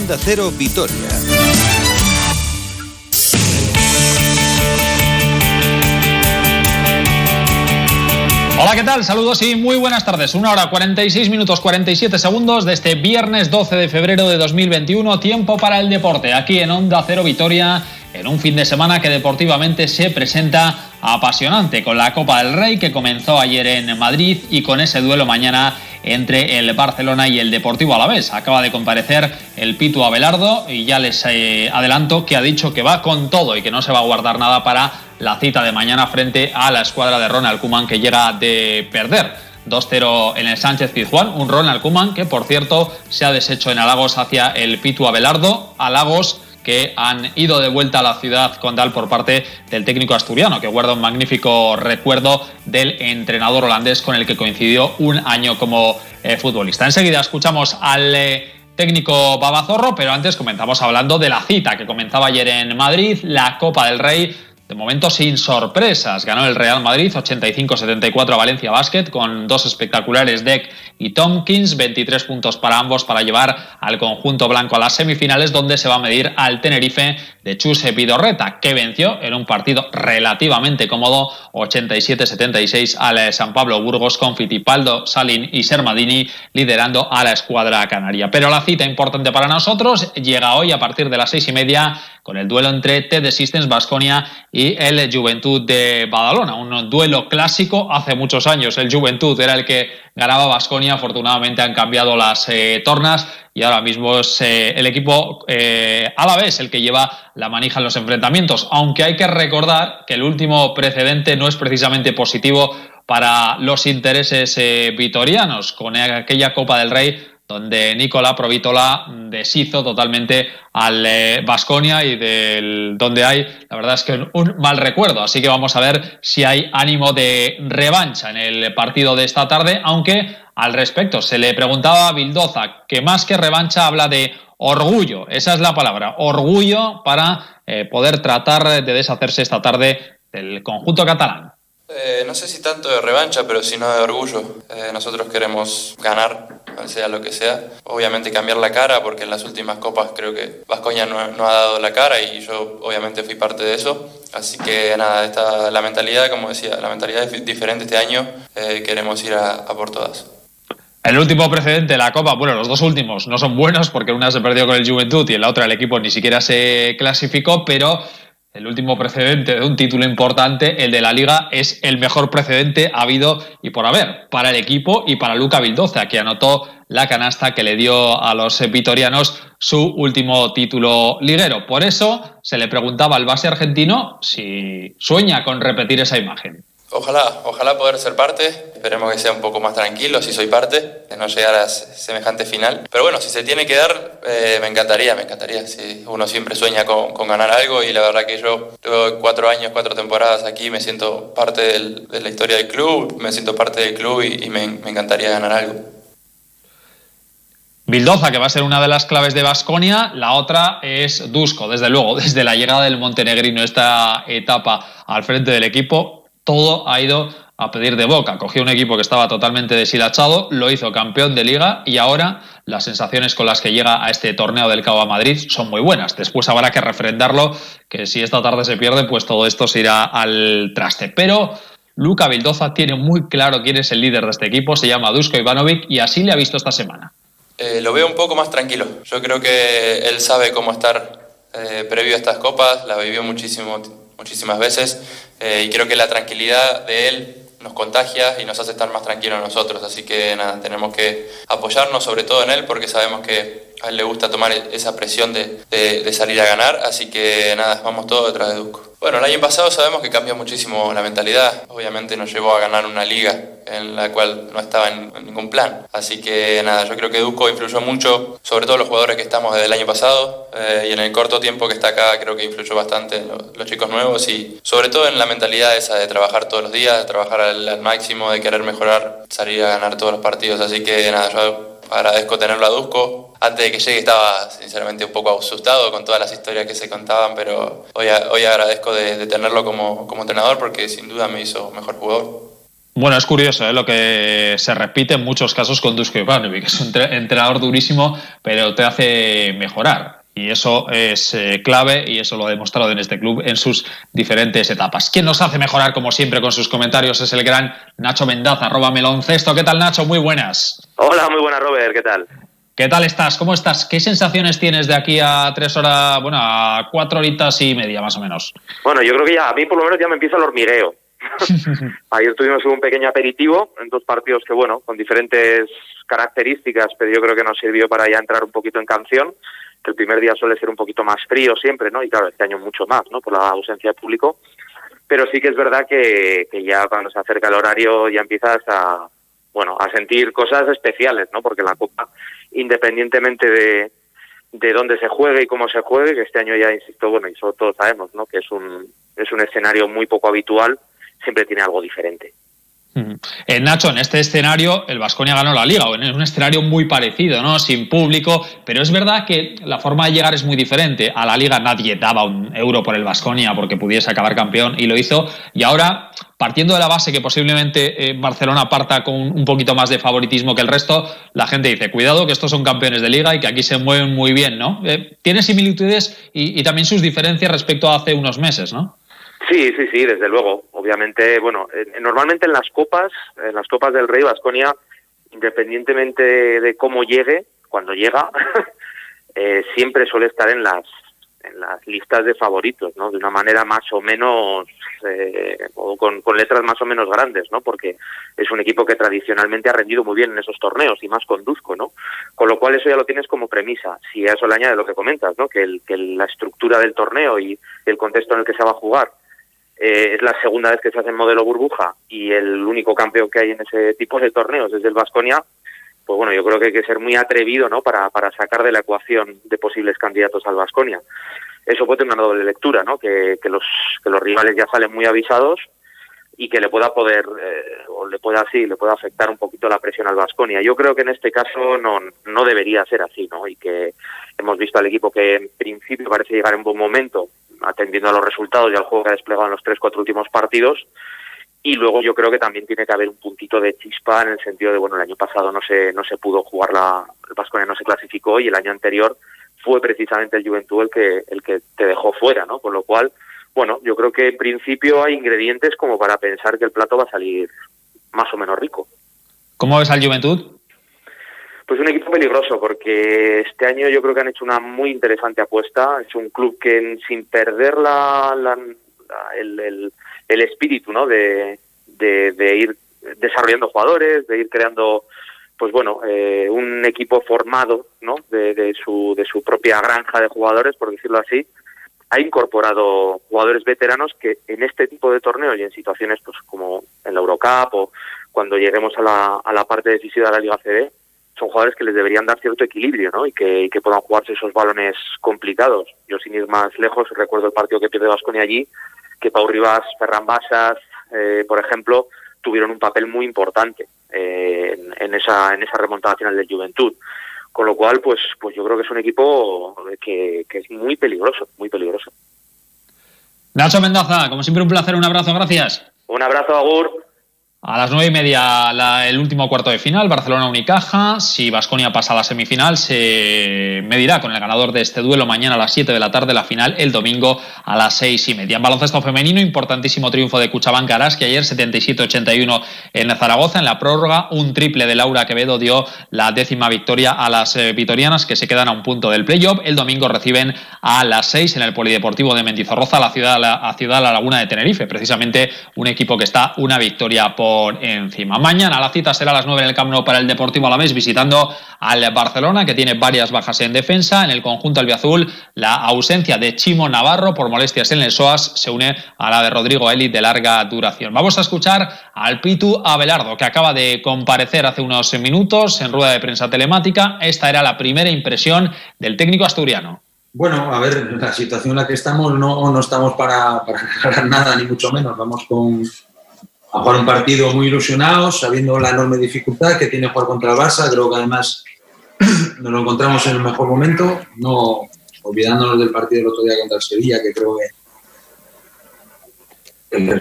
Onda Cero Vitoria. Hola, ¿qué tal? Saludos y muy buenas tardes. Una hora 46 minutos 47 segundos de este viernes 12 de febrero de 2021. Tiempo para el deporte aquí en Onda Cero Vitoria en un fin de semana que deportivamente se presenta apasionante con la Copa del Rey que comenzó ayer en Madrid y con ese duelo mañana entre el Barcelona y el Deportivo Alavés. Acaba de comparecer el Pitu Abelardo y ya les eh, adelanto que ha dicho que va con todo y que no se va a guardar nada para la cita de mañana frente a la escuadra de Ronald Kuman que llega de perder. 2-0 en el Sánchez Pizjuán, un Ronald Kuman que por cierto se ha deshecho en halagos hacia el Pitu Abelardo, que han ido de vuelta a la ciudad condal por parte del técnico asturiano, que guarda un magnífico recuerdo del entrenador holandés con el que coincidió un año como eh, futbolista. Enseguida escuchamos al eh, técnico Babazorro, pero antes comenzamos hablando de la cita que comenzaba ayer en Madrid, la Copa del Rey de momento sin sorpresas. Ganó el Real Madrid 85-74 a Valencia Basket con dos espectaculares Deck y Tompkins, 23 puntos para ambos para llevar al conjunto blanco a las semifinales donde se va a medir al Tenerife de Chuse Vidorreta que venció en un partido relativamente cómodo 87-76 al San Pablo Burgos con Fitipaldo, Salin y Sermadini liderando a la escuadra canaria. Pero la cita importante para nosotros llega hoy a partir de las seis y media con el duelo entre TD Systems Basconia y el Juventud de Badalona. Un duelo clásico hace muchos años. El Juventud era el que ganaba Basconia. Afortunadamente han cambiado las eh, tornas y ahora mismo es eh, el equipo eh, vez el que lleva la manija en los enfrentamientos. Aunque hay que recordar que el último precedente no es precisamente positivo para los intereses eh, vitorianos. Con aquella Copa del Rey donde Nicola Provitola deshizo totalmente al Vasconia eh, y del donde hay, la verdad es que un, mal recuerdo. Así que vamos a ver si hay ánimo de revancha en el partido de esta tarde, aunque al respecto se le preguntaba a Bildoza que más que revancha habla de orgullo, esa es la palabra, orgullo para eh, poder tratar de deshacerse esta tarde del conjunto catalán. Eh, no sé si tanto de revancha, pero sino de orgullo. Eh, nosotros queremos ganar, sea lo que sea. Obviamente cambiar la cara, porque en las últimas copas creo que Vascoña no, ha dado la cara y yo obviamente fui parte de eso. Así que nada, esta, la mentalidad, como decía, la mentalidad es diferente este año. Eh, queremos ir a, a por todas. El último precedente de la Copa, bueno, los dos últimos no son buenos porque una se perdió con el Juventud y en la otra el equipo ni siquiera se clasificó, pero el último precedente de un título importante, el de la Liga, es el mejor precedente habido y por haber para el equipo y para Luca Vildoza, que anotó la canasta que le dio a los vitorianos su último título liguero. Por eso se le preguntaba al base argentino si sueña con repetir esa imagen. Ojalá, ojalá poder ser parte. Esperemos que sea un poco más tranquilo si soy parte, de no llegar a semejante final. Pero bueno, si se tiene que dar, eh, me encantaría, me encantaría. Si uno siempre sueña con, ganar algo y la verdad que yo cuatro años, cuatro temporadas aquí, me siento parte de la historia del club, me siento parte del club y, me, me, encantaría ganar algo. Bildoza, que va a ser una de las claves de Basconia, la otra es Dusko, desde luego, desde la llegada del Montenegrino esta etapa al frente del equipo, todo ha ido a pedir de boca. Cogió un equipo que estaba totalmente deshilachado, lo hizo campeón de liga y ahora las sensaciones con las que llega a este torneo del Cabo a Madrid son muy buenas. Después habrá que refrendarlo, que si esta tarde se pierde, pues todo esto se irá al traste. Pero Luca Vildoza tiene muy claro quién es el líder de este equipo, se llama Dusko Ivanovic y así le ha visto esta semana. Eh, lo veo un poco más tranquilo. Yo creo que él sabe cómo estar eh, previo a estas copas, la vivió muchísimo muchísimas veces eh, y creo que la tranquilidad de él nos contagia y nos hace estar más tranquilos nosotros. Así que nada, tenemos que apoyarnos sobre todo en él porque sabemos que a él le gusta tomar esa presión de, de, salir a ganar. Así que nada, vamos todos detrás de Duco. Bueno, el año pasado sabemos que cambió muchísimo la mentalidad. Obviamente nos llevó a ganar una liga en la cual no estaba en, ningún plan. Así que nada, yo creo que Duco influyó mucho, sobre todo los jugadores que estamos desde el año pasado eh, y en el corto tiempo que está acá creo que influyó bastante en los, chicos nuevos y sobre todo en la mentalidad esa de trabajar todos los días, de trabajar al, al máximo, de querer mejorar, salir a ganar todos los partidos. Así que nada, yo agradezco tenerlo a Dusko. Antes de que llegue estaba sinceramente un poco asustado con todas las historias que se contaban, pero hoy, hoy agradezco de, tenerlo como, como entrenador porque sin duda me hizo mejor jugador. Bueno, es curioso ¿eh? lo que se repite en muchos casos con Dusko Ivanovic, que es un entrenador durísimo, pero te hace mejorar. Y eso es eh, clave y eso lo ha demostrado en este club en sus diferentes etapas. Quien nos hace mejorar, como siempre, con sus comentarios es el gran Nacho Mendaza, arroba meloncesto. ¿Qué tal, Nacho? Muy buenas. Hola, muy buenas, Robert. ¿Qué tal? ¿Qué tal estás? ¿Cómo estás? ¿Qué sensaciones tienes de aquí a tres horas, bueno, a cuatro horitas y media más o menos? Bueno, yo creo que ya, a mí por lo menos ya me empieza el hormigueo. Ayer tuvimos un pequeño aperitivo en dos partidos que, bueno, con diferentes características, pero yo creo que nos sirvió para ya entrar un poquito en canción que el primer día suele ser un poquito más frío siempre, ¿no? Y claro, este año mucho más, ¿no? Por la ausencia de público. Pero sí que es verdad que, que ya cuando se acerca el horario ya empiezas a, bueno, a sentir cosas especiales, ¿no? Porque la Copa, independientemente de, de dónde se juegue y cómo se juegue, que este año ya, insisto, bueno, y sobre todo sabemos, ¿no? Que es un, es un escenario muy poco habitual, siempre tiene algo diferente. Eh, Nacho, en este escenario el Vasconia ganó la liga, en un escenario muy parecido, ¿no? Sin público, pero es verdad que la forma de llegar es muy diferente. A la liga nadie daba un euro por el Vasconia porque pudiese acabar campeón y lo hizo. Y ahora, partiendo de la base que posiblemente eh, Barcelona parta con un poquito más de favoritismo que el resto, la gente dice, cuidado que estos son campeones de liga y que aquí se mueven muy bien, ¿no? Eh, tiene similitudes y también sus diferencias respecto a hace unos meses, ¿no? Sí, sí, sí, desde luego. Obviamente, bueno, normalmente en las copas, en las copas del Rey Vasconia, independientemente de cómo llegue, cuando llega, eh, siempre suele estar en las en las listas de favoritos, ¿no? De una manera más o menos eh, o con, con, letras más o menos grandes, ¿no? Porque es un equipo que tradicionalmente ha rendido muy bien en esos torneos y más conduzco, ¿no? Con lo cual eso ya lo tienes como premisa. Si a eso le añade lo que comentas, ¿no? Que, el, que la estructura del torneo y el contexto en el que se va a jugar eh, es la segunda vez que se hace en modelo burbuja y el único campeón que hay en ese tipo de torneos es el Vasconia, pues bueno, yo creo que hay que ser muy atrevido ¿no? para, para sacar de la ecuación de posibles candidatos al Vasconia. Eso puede tener una doble lectura, ¿no? que, que, los, que los rivales ya salen muy avisados y que le pueda poder, eh, o le pueda así, le pueda afectar un poquito la presión al Vasconia. Yo creo que en este caso no, no debería ser así, ¿no? Y que hemos visto al equipo que en principio parece llegar en buen momento, atendiendo a los resultados y al juego que ha desplegado en los tres, cuatro últimos partidos. Y luego yo creo que también tiene que haber un puntito de chispa en el sentido de, bueno, el año pasado no se, no se pudo jugar la, el Vasconia no se clasificó y el año anterior fue precisamente el Juventud el que, el que te dejó fuera, ¿no? Con lo cual, bueno, yo creo que en principio hay ingredientes como para pensar que el plato va a salir más o menos rico. ¿Cómo ves al Juventud? Pues un equipo peligroso porque este año yo creo que han hecho una muy interesante apuesta. Es un club que sin perder la, el, el, espíritu ¿no? De, de, ir desarrollando jugadores, de ir creando pues bueno, eh, un equipo formado ¿no? De, de, su, de su propia granja de jugadores, por decirlo así, ha incorporado jugadores veteranos que en este tipo de torneos y en situaciones pues como en la Eurocup o cuando lleguemos a la, a la parte decisiva de la Liga CD, son jugadores que les deberían dar cierto equilibrio, ¿no? Y que, puedan jugarse esos balones complicados. Yo, sin ir más lejos, recuerdo el partido que pierde Vasconia allí, que Pau Rivas, Ferran Basas, eh, por ejemplo, tuvieron un papel muy importante eh, en, esa, en esa remontada final del Juventud. Con lo cual, pues, pues yo creo que es un equipo que, que es muy peligroso, muy peligroso. Nacho Mendoza, como siempre un placer, un abrazo, gracias. Un abrazo, Agur. A las nueve y media el último cuarto de final, Barcelona-Unicaja. Si Vasconia pasa a la semifinal, se medirá con el ganador de este duelo mañana a las 7 de la tarde, la final el domingo a las seis y media. En baloncesto femenino, importantísimo triunfo de Cuchabán que ayer 77-81 en Zaragoza. En la prórroga, un triple de Laura Quevedo dio la décima victoria a las eh, vitorianas que se quedan a un punto del playoff. El domingo reciben a las 6 en el Polideportivo de Mendizorroza, la ciudad, la ciudad La Laguna de Tenerife. Precisamente un equipo que está una victoria por encima. Mañana la cita será a las 9 en el Camp Nou para el Deportivo Alavés visitando al Barcelona que tiene varias bajas en defensa. En el conjunto albiazul la ausencia de Chimo Navarro por molestias en el SOAS se une a la de Rodrigo Eli de larga duración. Vamos a escuchar al Pitu Abelardo que acaba de comparecer hace unos minutos en rueda de prensa telemática. Esta era la primera impresión del técnico asturiano. Bueno, a ver, la situación en la que estamos no, no estamos para, para nada, ni mucho menos. Vamos con, a jugar un partido muy ilusionados, sabiendo la enorme dificultad que tiene jugar contra el Barça. Creo que además nos lo encontramos en el mejor momento, no olvidándonos del partido del otro día contra el Sevilla, que creo que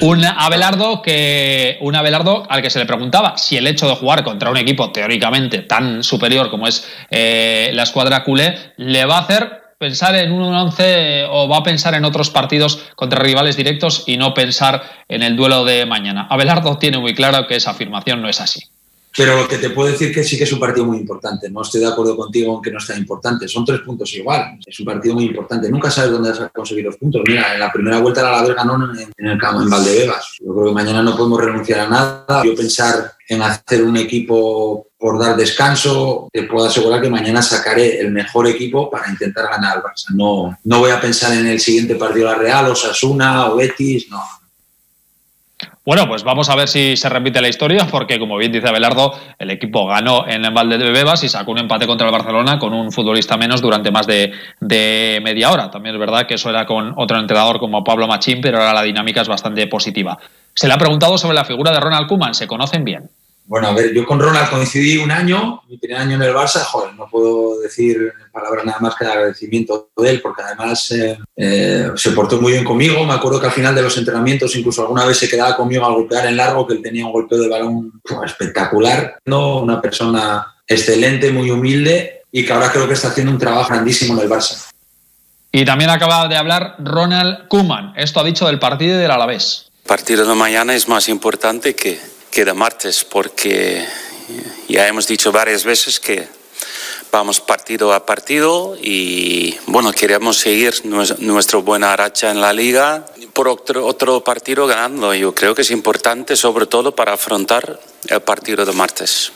un Abelardo que un Abelardo al que se le preguntaba si el hecho de jugar contra un equipo teóricamente tan superior como es eh, la escuadra culé le va a hacer pensar en un 11 o va a pensar en otros partidos contra rivales directos y no pensar en el duelo de mañana. Abelardo tiene muy claro que esa afirmación no es así. Pero lo que te puedo decir que sí que es un partido muy importante. No estoy de acuerdo contigo en que no es tan importante. Son tres puntos igual. Es un partido muy importante. Nunca sabes dónde vas a conseguir los puntos. Mira, en la primera vuelta la Alavés ganó en el campo, en Valdebebas. Yo creo que mañana no podemos renunciar a nada. Yo pensar en hacer un equipo por dar descanso, te puedo asegurar que mañana sacaré el mejor equipo para intentar ganar al Barça. No, no voy a pensar en el siguiente partido la Real, o Sasuna, o Betis, no bueno, pues vamos a ver si se repite la historia, porque como bien dice Abelardo, el equipo ganó en el Valdebebas y sacó un empate contra el Barcelona con un futbolista menos durante más de, media hora. También es verdad que eso era con otro entrenador como Pablo Machín, pero ahora la dinámica es bastante positiva. Se le ha preguntado sobre la figura de Ronald Koeman, ¿se conocen bien? Bueno, a ver, yo con Ronald coincidí un año, mi primer año en el Barça, joder, no puedo decir palabras nada más que de agradecimiento de él, porque además eh, eh, se portó muy bien conmigo. Me acuerdo que al final de los entrenamientos, incluso alguna vez se quedaba conmigo a golpear en largo, que él tenía un golpeo de balón espectacular. ¿no? Una persona excelente, muy humilde y que ahora creo que está haciendo un trabajo grandísimo en el Barça. Y también acaba de hablar Ronald Koeman. Esto ha dicho del partido del Alavés. El partido de mañana es más importante que queda martes, porque ya hemos dicho varias veces que vamos partido a partido y bueno, queremos seguir nuestra buena racha en la liga por otro, otro partido ganando. Yo creo que es importante sobre todo para afrontar el partido de martes.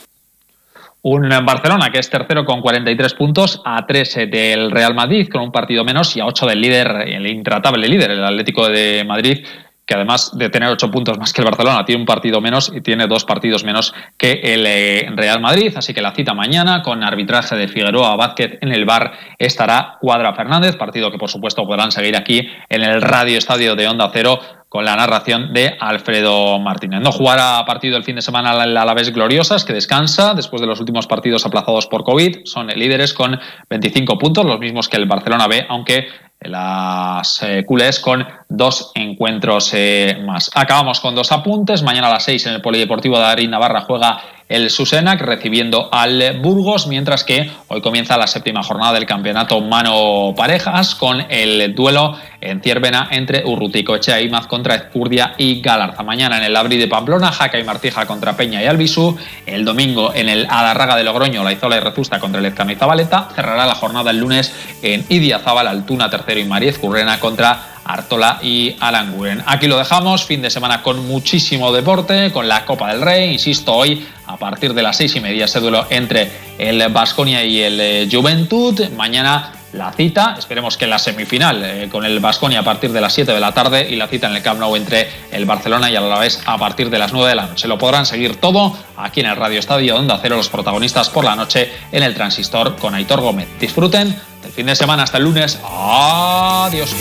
Un Barcelona que es tercero con 43 puntos, a 13 del Real Madrid con un partido menos y a 8 del líder, el intratable líder, el Atlético de Madrid, que además de tener ocho puntos más que el Barcelona, tiene un partido menos y tiene dos partidos menos que el eh, Real Madrid. Así que la cita mañana con arbitraje de Figueroa Vázquez en el bar estará Cuadra Fernández, partido que por supuesto podrán seguir aquí en el Radio Estadio de Onda Cero con la narración de Alfredo Martínez. No jugará partido el fin de semana la Alavés Gloriosas, que descansa después de los últimos partidos aplazados por COVID. Son líderes con 25 puntos, los mismos que el Barcelona B, aunque las eh, culés con dos encuentros eh, más. Acabamos con dos apuntes. Mañana a las seis en el Polideportivo de Darín Navarra juega el Susenac recibiendo al Burgos, mientras que hoy comienza la séptima jornada del campeonato mano parejas con el duelo en Ciervena entre Urrutico Echea y Maz contra Ezcurdia y Galarza. Mañana en el Abri de Pamplona, Jaca y Martija contra Peña y Albisú. El domingo en el Adarraga de Logroño, La Izola y Rezusta contra el Ezcano y Zabaleta. Cerrará la jornada el lunes en Idiazábal, Altuna tercero y Mariez Currena contra Artola y Aranguren. Aquí lo dejamos, fin de semana con muchísimo deporte, con la Copa del Rey, insisto, hoy a partir de las seis y media ese duelo entre el Basconia y el eh, Juventud, mañana la cita, esperemos que la semifinal eh, con el Basconia a partir de las 7 de la tarde y la cita en el Camp Nou entre el Barcelona y la vez a partir de las 9 de la noche. Lo podrán seguir todo aquí en el Radio Estadio donde Cero, los protagonistas por la noche en el Transistor con Aitor Gómez. Disfruten del fin de semana hasta el lunes. Adiós.